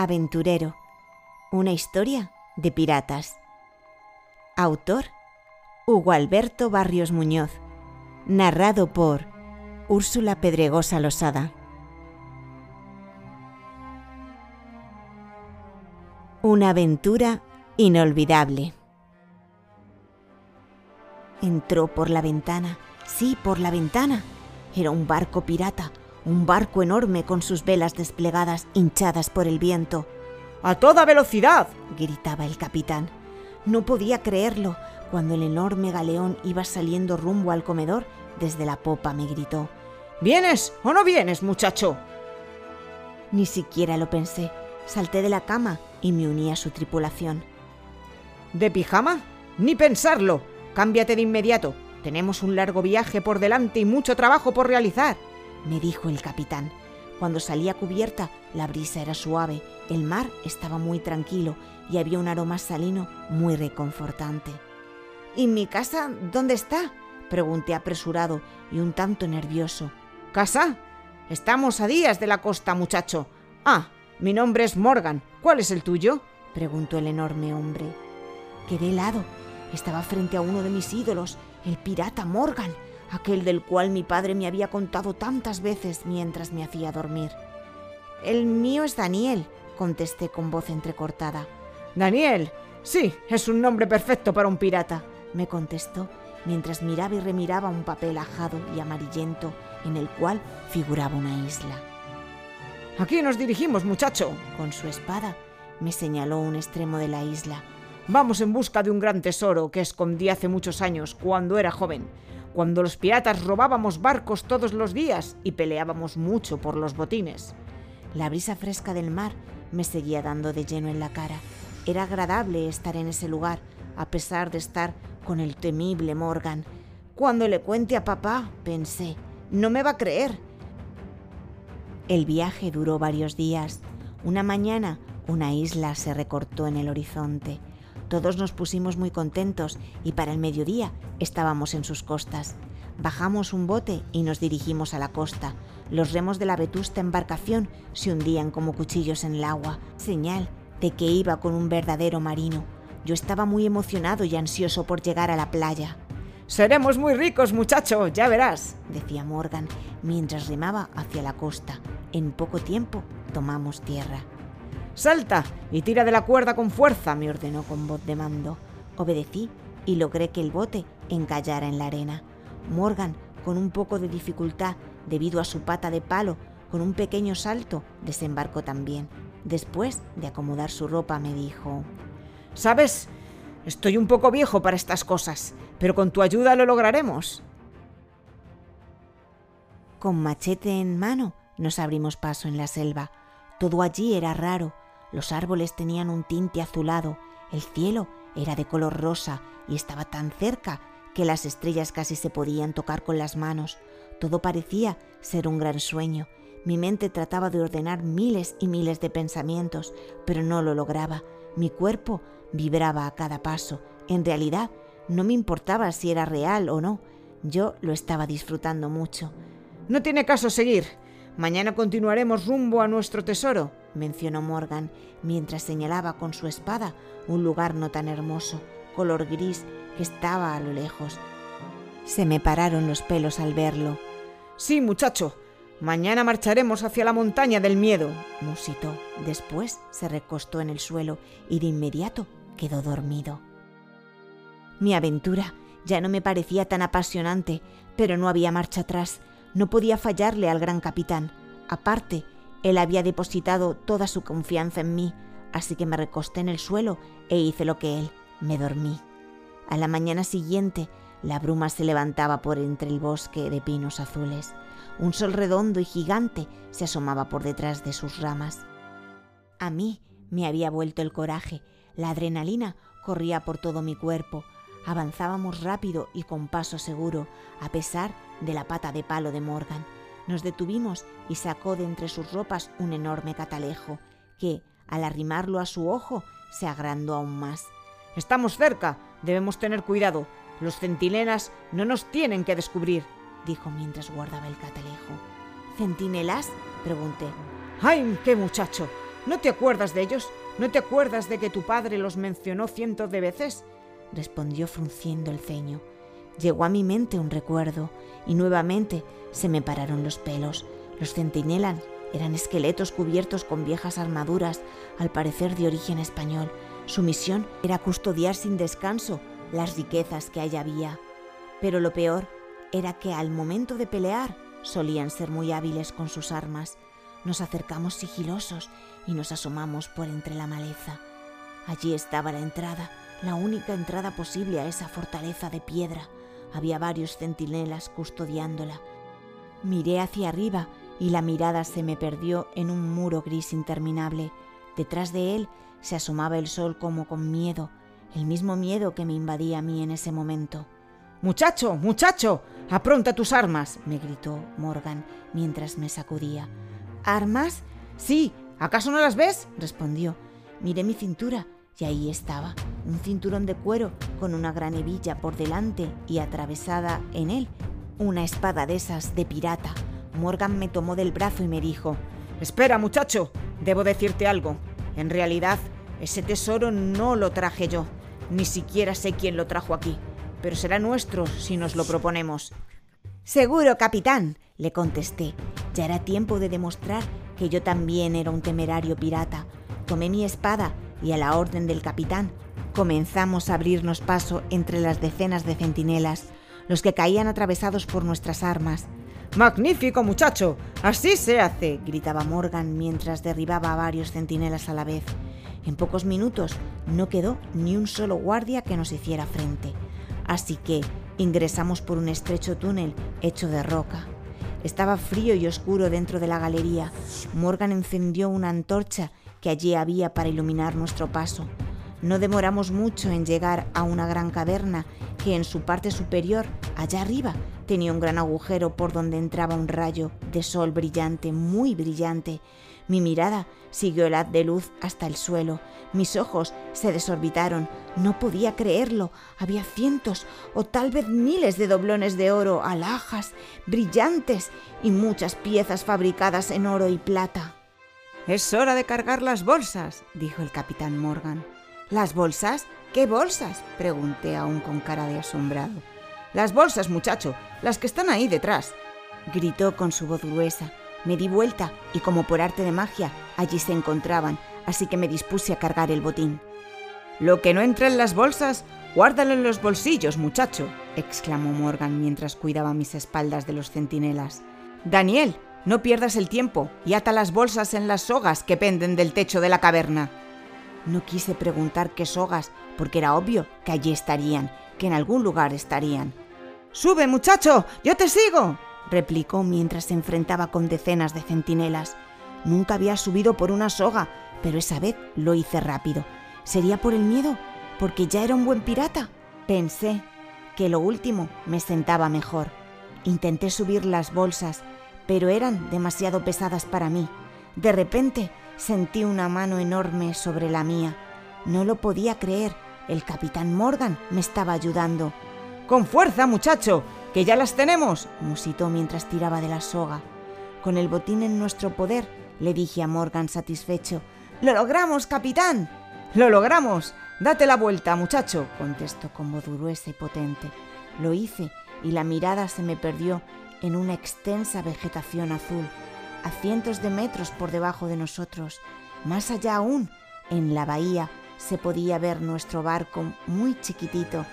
Aventurero. Una historia de piratas. Autor Hugo Alberto Barrios Muñoz. Narrado por Úrsula Pedregosa Losada. Una aventura inolvidable. Entró por la ventana, sí, por la ventana. Era un barco pirata un barco enorme con sus velas desplegadas hinchadas por el viento. ¡A toda velocidad! gritaba el capitán. No podía creerlo. Cuando el enorme galeón iba saliendo rumbo al comedor, desde la popa me gritó. ¿Vienes o no vienes, muchacho? Ni siquiera lo pensé. Salté de la cama y me uní a su tripulación. ¿De pijama? Ni pensarlo. Cámbiate de inmediato. Tenemos un largo viaje por delante y mucho trabajo por realizar me dijo el capitán. Cuando salí a cubierta, la brisa era suave, el mar estaba muy tranquilo y había un aroma salino muy reconfortante. ¿Y mi casa dónde está? pregunté apresurado y un tanto nervioso. ¿Casa? Estamos a días de la costa, muchacho. Ah, mi nombre es Morgan. ¿Cuál es el tuyo? preguntó el enorme hombre. Quedé helado. Estaba frente a uno de mis ídolos, el pirata Morgan aquel del cual mi padre me había contado tantas veces mientras me hacía dormir. El mío es Daniel, contesté con voz entrecortada. Daniel, sí, es un nombre perfecto para un pirata, me contestó mientras miraba y remiraba un papel ajado y amarillento en el cual figuraba una isla. Aquí nos dirigimos, muchacho. Con su espada me señaló un extremo de la isla. Vamos en busca de un gran tesoro que escondí hace muchos años, cuando era joven cuando los piratas robábamos barcos todos los días y peleábamos mucho por los botines. La brisa fresca del mar me seguía dando de lleno en la cara. Era agradable estar en ese lugar, a pesar de estar con el temible Morgan. Cuando le cuente a papá, pensé, no me va a creer. El viaje duró varios días. Una mañana, una isla se recortó en el horizonte. Todos nos pusimos muy contentos y para el mediodía estábamos en sus costas. Bajamos un bote y nos dirigimos a la costa. Los remos de la vetusta embarcación se hundían como cuchillos en el agua, señal de que iba con un verdadero marino. Yo estaba muy emocionado y ansioso por llegar a la playa. Seremos muy ricos, muchacho, ya verás, decía Morgan mientras remaba hacia la costa. En poco tiempo tomamos tierra. Salta y tira de la cuerda con fuerza, me ordenó con voz de mando. Obedecí y logré que el bote encallara en la arena. Morgan, con un poco de dificultad debido a su pata de palo, con un pequeño salto, desembarcó también. Después de acomodar su ropa me dijo, ¿Sabes? Estoy un poco viejo para estas cosas, pero con tu ayuda lo lograremos. Con machete en mano nos abrimos paso en la selva. Todo allí era raro, los árboles tenían un tinte azulado, el cielo era de color rosa y estaba tan cerca que las estrellas casi se podían tocar con las manos. Todo parecía ser un gran sueño. Mi mente trataba de ordenar miles y miles de pensamientos, pero no lo lograba. Mi cuerpo vibraba a cada paso. En realidad, no me importaba si era real o no. Yo lo estaba disfrutando mucho. No tiene caso seguir. Mañana continuaremos rumbo a nuestro tesoro mencionó Morgan mientras señalaba con su espada un lugar no tan hermoso, color gris, que estaba a lo lejos. Se me pararon los pelos al verlo. Sí, muchacho. Mañana marcharemos hacia la montaña del miedo, musitó. Después se recostó en el suelo y de inmediato quedó dormido. Mi aventura ya no me parecía tan apasionante, pero no había marcha atrás. No podía fallarle al gran capitán. Aparte, él había depositado toda su confianza en mí, así que me recosté en el suelo e hice lo que él, me dormí. A la mañana siguiente, la bruma se levantaba por entre el bosque de pinos azules. Un sol redondo y gigante se asomaba por detrás de sus ramas. A mí me había vuelto el coraje, la adrenalina corría por todo mi cuerpo. Avanzábamos rápido y con paso seguro, a pesar de la pata de palo de Morgan. Nos detuvimos y sacó de entre sus ropas un enorme catalejo, que, al arrimarlo a su ojo, se agrandó aún más. Estamos cerca, debemos tener cuidado. Los centinelas no nos tienen que descubrir, dijo mientras guardaba el catalejo. ¿Centinelas? pregunté. ¡Ay, qué muchacho! ¿No te acuerdas de ellos? ¿No te acuerdas de que tu padre los mencionó cientos de veces? respondió frunciendo el ceño. Llegó a mi mente un recuerdo y nuevamente se me pararon los pelos. Los centinelas eran esqueletos cubiertos con viejas armaduras, al parecer de origen español. Su misión era custodiar sin descanso las riquezas que allí había. Pero lo peor era que al momento de pelear solían ser muy hábiles con sus armas. Nos acercamos sigilosos y nos asomamos por entre la maleza. Allí estaba la entrada, la única entrada posible a esa fortaleza de piedra. Había varios centinelas custodiándola. Miré hacia arriba y la mirada se me perdió en un muro gris interminable. Detrás de él se asomaba el sol como con miedo, el mismo miedo que me invadía a mí en ese momento. Muchacho, muchacho, apronta tus armas, me gritó Morgan mientras me sacudía. ¿Armas? Sí, ¿acaso no las ves? respondió. Miré mi cintura y ahí estaba, un cinturón de cuero con una gran hebilla por delante y atravesada en él una espada de esas de pirata. Morgan me tomó del brazo y me dijo, Espera, muchacho, debo decirte algo. En realidad, ese tesoro no lo traje yo. Ni siquiera sé quién lo trajo aquí. Pero será nuestro si nos lo proponemos. Seguro, capitán, le contesté. Ya era tiempo de demostrar que yo también era un temerario pirata. Tomé mi espada y a la orden del capitán comenzamos a abrirnos paso entre las decenas de centinelas, los que caían atravesados por nuestras armas. ¡Magnífico, muchacho! ¡Así se hace! gritaba Morgan mientras derribaba a varios centinelas a la vez. En pocos minutos no quedó ni un solo guardia que nos hiciera frente. Así que ingresamos por un estrecho túnel hecho de roca. Estaba frío y oscuro dentro de la galería. Morgan encendió una antorcha que allí había para iluminar nuestro paso. No demoramos mucho en llegar a una gran caverna que en su parte superior, allá arriba, tenía un gran agujero por donde entraba un rayo de sol brillante, muy brillante. Mi mirada siguió el haz de luz hasta el suelo. Mis ojos se desorbitaron. No podía creerlo. Había cientos o tal vez miles de doblones de oro, alhajas, brillantes y muchas piezas fabricadas en oro y plata. Es hora de cargar las bolsas, dijo el capitán Morgan. ¿Las bolsas? ¿Qué bolsas? pregunté aún con cara de asombrado. Las bolsas, muchacho, las que están ahí detrás. Gritó con su voz gruesa. Me di vuelta y como por arte de magia, allí se encontraban, así que me dispuse a cargar el botín. Lo que no entra en las bolsas, guárdalo en los bolsillos, muchacho, exclamó Morgan mientras cuidaba mis espaldas de los centinelas. Daniel, no pierdas el tiempo y ata las bolsas en las sogas que penden del techo de la caverna. No quise preguntar qué sogas, porque era obvio que allí estarían, que en algún lugar estarían. ¡Sube, muchacho! ¡Yo te sigo! replicó mientras se enfrentaba con decenas de centinelas. Nunca había subido por una soga, pero esa vez lo hice rápido. ¿Sería por el miedo? ¿Porque ya era un buen pirata? Pensé que lo último me sentaba mejor. Intenté subir las bolsas, pero eran demasiado pesadas para mí. De repente sentí una mano enorme sobre la mía. No lo podía creer. El capitán Morgan me estaba ayudando. ¡Con fuerza, muchacho! ¡Que ya las tenemos! musitó mientras tiraba de la soga. Con el botín en nuestro poder, le dije a Morgan satisfecho. ¡Lo logramos, capitán! ¡Lo logramos! Date la vuelta, muchacho, contestó con voz gruesa y potente. Lo hice y la mirada se me perdió en una extensa vegetación azul, a cientos de metros por debajo de nosotros. Más allá aún, en la bahía, se podía ver nuestro barco muy chiquitito.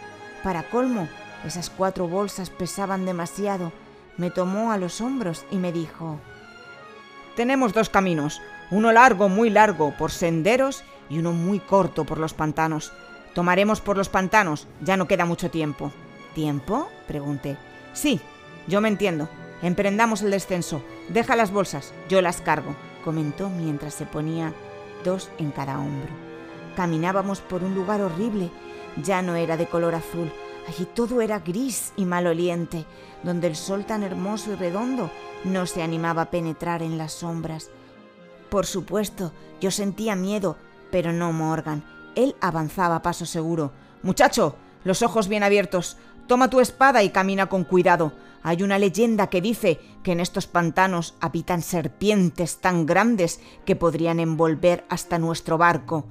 Para colmo, esas cuatro bolsas pesaban demasiado. Me tomó a los hombros y me dijo, Tenemos dos caminos, uno largo, muy largo, por senderos y uno muy corto por los pantanos. Tomaremos por los pantanos, ya no queda mucho tiempo. ¿Tiempo? pregunté. Sí, yo me entiendo. Emprendamos el descenso. Deja las bolsas, yo las cargo, comentó mientras se ponía dos en cada hombro. Caminábamos por un lugar horrible. Ya no era de color azul. Allí todo era gris y maloliente, donde el sol tan hermoso y redondo no se animaba a penetrar en las sombras. Por supuesto, yo sentía miedo, pero no Morgan. Él avanzaba a paso seguro. Muchacho, los ojos bien abiertos. Toma tu espada y camina con cuidado. Hay una leyenda que dice que en estos pantanos habitan serpientes tan grandes que podrían envolver hasta nuestro barco.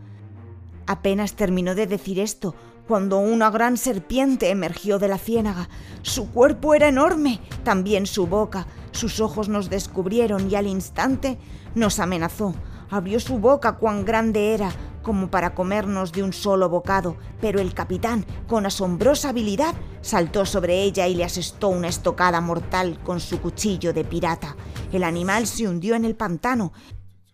Apenas terminó de decir esto cuando una gran serpiente emergió de la ciénaga. Su cuerpo era enorme, también su boca. Sus ojos nos descubrieron y al instante nos amenazó. Abrió su boca cuán grande era, como para comernos de un solo bocado, pero el capitán, con asombrosa habilidad, saltó sobre ella y le asestó una estocada mortal con su cuchillo de pirata. El animal se hundió en el pantano,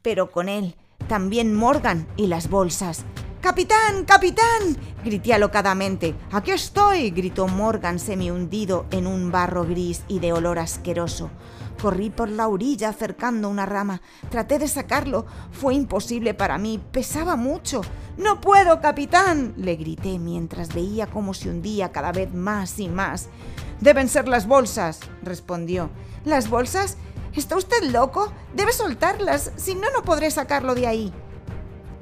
pero con él también Morgan y las bolsas. ¡Capitán! ¡Capitán! grité alocadamente. ¡Aquí estoy! gritó Morgan semi hundido en un barro gris y de olor asqueroso. Corrí por la orilla acercando una rama. Traté de sacarlo. Fue imposible para mí. Pesaba mucho. No puedo, capitán. le grité mientras veía cómo se hundía cada vez más y más. Deben ser las bolsas, respondió. ¿Las bolsas? ¿Está usted loco? Debe soltarlas, si no, no podré sacarlo de ahí.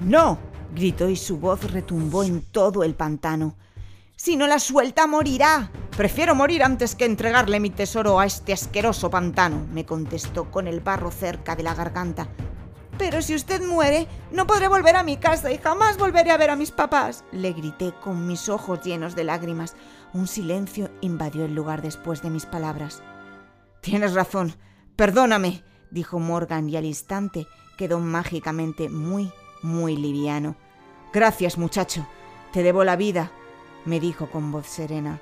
No, gritó y su voz retumbó en todo el pantano. Si no la suelta, morirá. Prefiero morir antes que entregarle mi tesoro a este asqueroso pantano, me contestó con el barro cerca de la garganta. Pero si usted muere, no podré volver a mi casa y jamás volveré a ver a mis papás, le grité con mis ojos llenos de lágrimas. Un silencio invadió el lugar después de mis palabras. Tienes razón, perdóname, dijo Morgan y al instante quedó mágicamente muy, muy liviano. Gracias, muchacho. Te debo la vida me dijo con voz serena.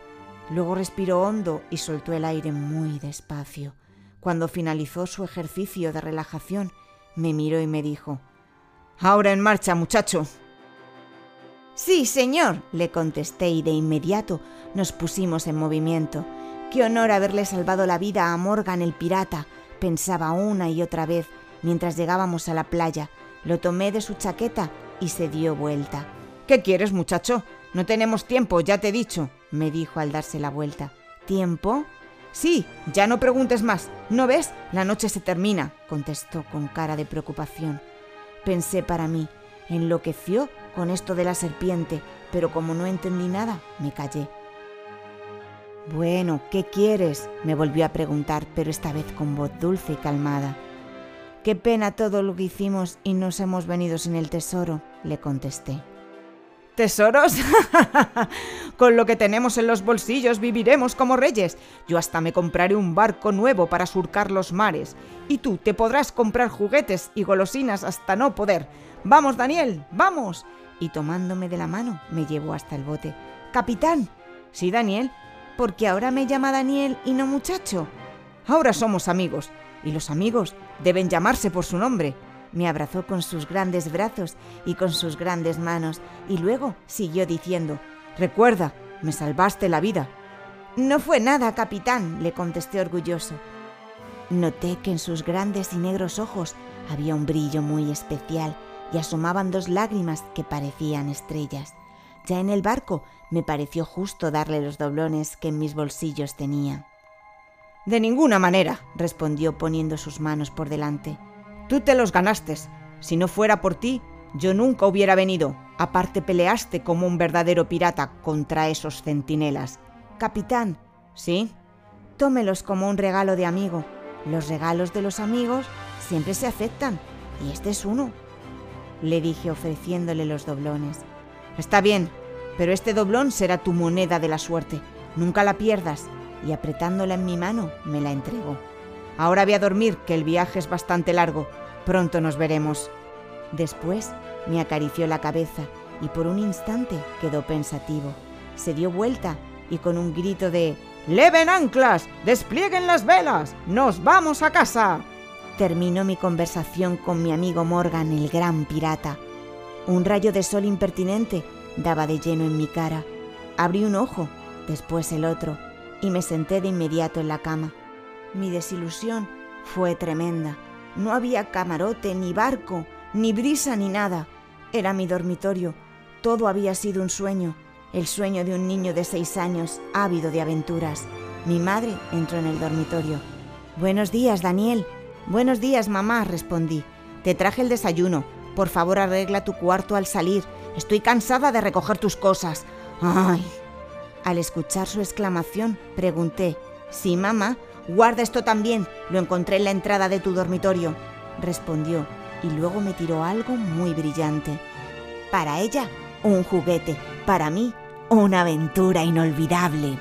Luego respiró hondo y soltó el aire muy despacio. Cuando finalizó su ejercicio de relajación, me miró y me dijo, Ahora en marcha, muchacho. Sí, señor, le contesté y de inmediato nos pusimos en movimiento. Qué honor haberle salvado la vida a Morgan el pirata, pensaba una y otra vez mientras llegábamos a la playa. Lo tomé de su chaqueta y se dio vuelta. ¿Qué quieres, muchacho? No tenemos tiempo, ya te he dicho, me dijo al darse la vuelta. ¿Tiempo? Sí, ya no preguntes más. ¿No ves? La noche se termina, contestó con cara de preocupación. Pensé para mí, enloqueció con esto de la serpiente, pero como no entendí nada, me callé. Bueno, ¿qué quieres? me volvió a preguntar, pero esta vez con voz dulce y calmada. Qué pena todo lo que hicimos y nos hemos venido sin el tesoro, le contesté. ¿Tesoros? Con lo que tenemos en los bolsillos viviremos como reyes. Yo hasta me compraré un barco nuevo para surcar los mares. Y tú te podrás comprar juguetes y golosinas hasta no poder. Vamos, Daniel, vamos. Y tomándome de la mano me llevó hasta el bote. Capitán. Sí, Daniel. Porque ahora me llama Daniel y no muchacho. Ahora somos amigos. Y los amigos deben llamarse por su nombre. Me abrazó con sus grandes brazos y con sus grandes manos y luego siguió diciendo, Recuerda, me salvaste la vida. No fue nada, capitán, le contesté orgulloso. Noté que en sus grandes y negros ojos había un brillo muy especial y asomaban dos lágrimas que parecían estrellas. Ya en el barco me pareció justo darle los doblones que en mis bolsillos tenía. De ninguna manera, respondió poniendo sus manos por delante. Tú te los ganaste. Si no fuera por ti, yo nunca hubiera venido. Aparte peleaste como un verdadero pirata contra esos centinelas. Capitán. ¿Sí? Tómelos como un regalo de amigo. Los regalos de los amigos siempre se aceptan, y este es uno. Le dije ofreciéndole los doblones. Está bien, pero este doblón será tu moneda de la suerte. Nunca la pierdas. Y apretándola en mi mano, me la entregó. Ahora voy a dormir, que el viaje es bastante largo. Pronto nos veremos. Después me acarició la cabeza y por un instante quedó pensativo. Se dio vuelta y con un grito de ¡Leven anclas! ¡Desplieguen las velas! ¡Nos vamos a casa! Terminó mi conversación con mi amigo Morgan, el gran pirata. Un rayo de sol impertinente daba de lleno en mi cara. Abrí un ojo, después el otro, y me senté de inmediato en la cama. Mi desilusión fue tremenda. No había camarote, ni barco, ni brisa, ni nada. Era mi dormitorio. Todo había sido un sueño, el sueño de un niño de seis años, ávido de aventuras. Mi madre entró en el dormitorio. Buenos días, Daniel. Buenos días, mamá, respondí. Te traje el desayuno. Por favor, arregla tu cuarto al salir. Estoy cansada de recoger tus cosas. Ay. Al escuchar su exclamación, pregunté, Sí, mamá, guarda esto también, lo encontré en la entrada de tu dormitorio, respondió, y luego me tiró algo muy brillante. Para ella, un juguete, para mí, una aventura inolvidable.